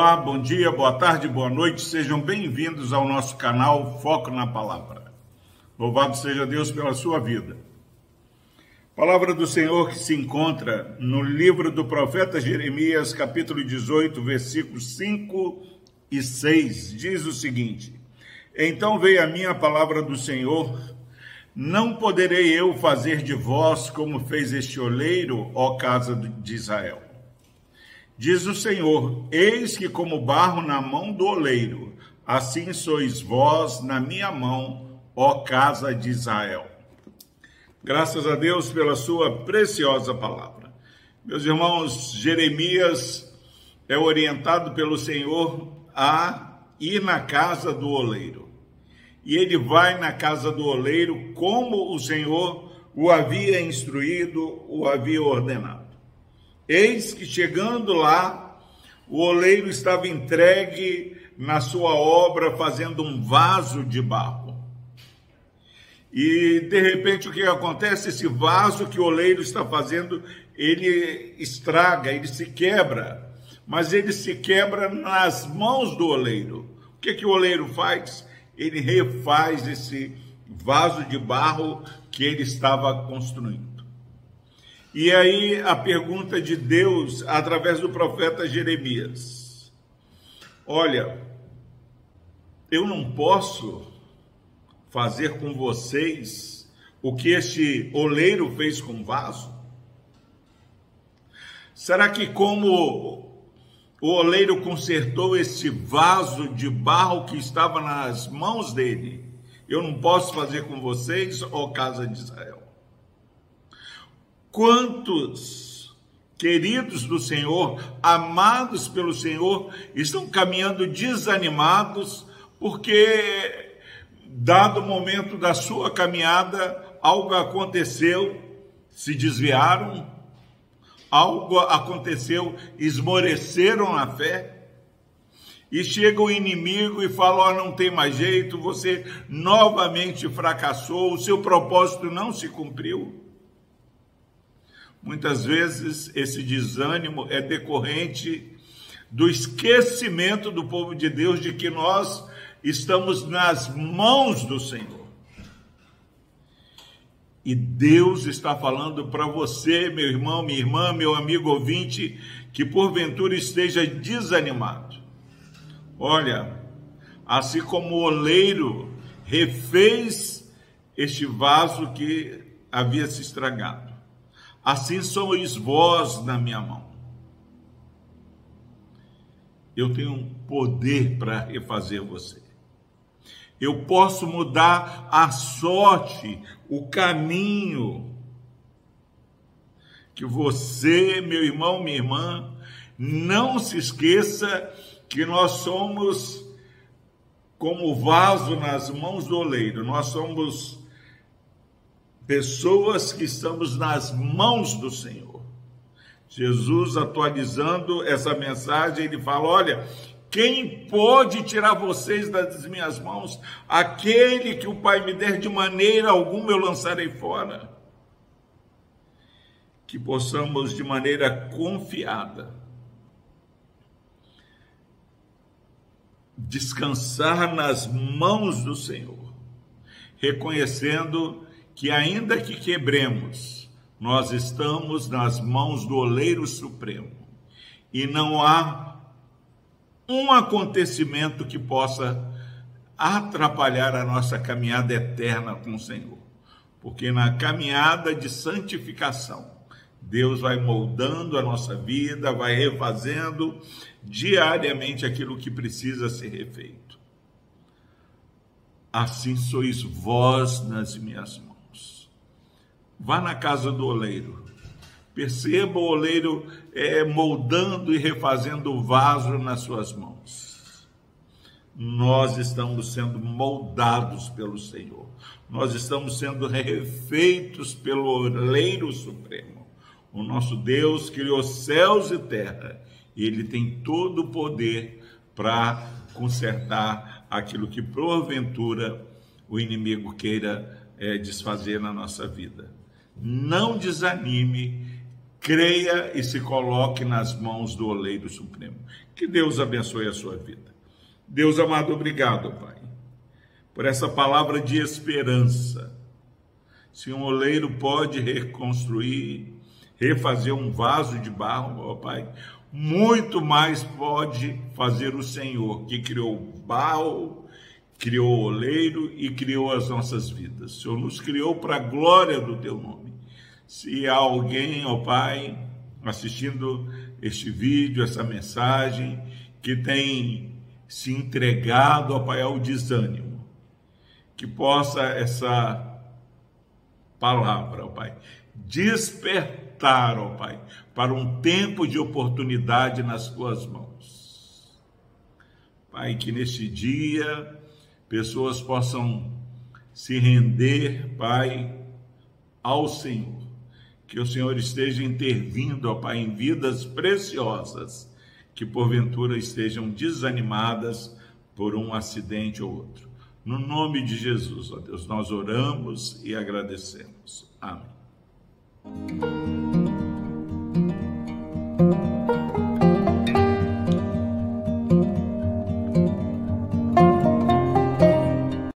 Olá, bom dia, boa tarde, boa noite, sejam bem-vindos ao nosso canal Foco na Palavra. Louvado seja Deus pela sua vida. Palavra do Senhor que se encontra no livro do profeta Jeremias, capítulo 18, versículos 5 e 6, diz o seguinte: Então veio a minha palavra do Senhor, não poderei eu fazer de vós como fez este oleiro, ó casa de Israel Diz o Senhor: Eis que, como barro na mão do oleiro, assim sois vós na minha mão, ó casa de Israel. Graças a Deus pela sua preciosa palavra. Meus irmãos, Jeremias é orientado pelo Senhor a ir na casa do oleiro. E ele vai na casa do oleiro como o Senhor o havia instruído, o havia ordenado. Eis que chegando lá, o oleiro estava entregue na sua obra, fazendo um vaso de barro. E de repente o que acontece? Esse vaso que o oleiro está fazendo, ele estraga, ele se quebra, mas ele se quebra nas mãos do oleiro. O que, que o oleiro faz? Ele refaz esse vaso de barro que ele estava construindo. E aí a pergunta de Deus através do profeta Jeremias: Olha, eu não posso fazer com vocês o que este oleiro fez com o vaso? Será que como o oleiro consertou esse vaso de barro que estava nas mãos dele, eu não posso fazer com vocês, ó casa de Israel? Quantos queridos do Senhor, amados pelo Senhor, estão caminhando desanimados porque, dado o momento da sua caminhada, algo aconteceu, se desviaram, algo aconteceu, esmoreceram na fé. E chega o inimigo e fala: oh, não tem mais jeito, você novamente fracassou, o seu propósito não se cumpriu. Muitas vezes esse desânimo é decorrente do esquecimento do povo de Deus de que nós estamos nas mãos do Senhor. E Deus está falando para você, meu irmão, minha irmã, meu amigo ouvinte, que porventura esteja desanimado. Olha, assim como o oleiro refez este vaso que havia se estragado assim sois vós na minha mão. Eu tenho um poder para refazer você. Eu posso mudar a sorte, o caminho. Que você, meu irmão, minha irmã, não se esqueça que nós somos como vaso nas mãos do oleiro, nós somos pessoas que estamos nas mãos do Senhor. Jesus, atualizando essa mensagem, ele fala: Olha, quem pode tirar vocês das minhas mãos? Aquele que o Pai me der, de maneira alguma eu lançarei fora. Que possamos, de maneira confiada, descansar nas mãos do Senhor, reconhecendo que, ainda que quebremos, nós estamos nas mãos do oleiro supremo e não há um acontecimento que possa atrapalhar a nossa caminhada eterna com o Senhor. Porque na caminhada de santificação, Deus vai moldando a nossa vida, vai refazendo diariamente aquilo que precisa ser refeito. Assim sois vós nas minhas mãos. Vá na casa do oleiro. Perceba o oleiro é, moldando e refazendo o vaso nas suas mãos. Nós estamos sendo moldados pelo Senhor. Nós estamos sendo refeitos pelo oleiro supremo. O nosso Deus criou céus e terra. E ele tem todo o poder para consertar aquilo que porventura o inimigo queira é, desfazer na nossa vida. Não desanime creia e se coloque nas mãos do oleiro supremo. Que Deus abençoe a sua vida. Deus amado, obrigado, Pai, por essa palavra de esperança. Se um oleiro pode reconstruir, refazer um vaso de barro, ó Pai, muito mais pode fazer o Senhor, que criou o barro, criou o oleiro e criou as nossas vidas. O Senhor nos criou para a glória do teu nome. Se há alguém, ó Pai, assistindo este vídeo, essa mensagem, que tem se entregado, ó Pai, ao desânimo, que possa essa palavra, ó Pai, despertar, ó Pai, para um tempo de oportunidade nas tuas mãos. Pai, que neste dia pessoas possam se render, Pai, ao Senhor. Que o Senhor esteja intervindo, ó Pai, em vidas preciosas que porventura estejam desanimadas por um acidente ou outro. No nome de Jesus, ó Deus, nós oramos e agradecemos. Amém.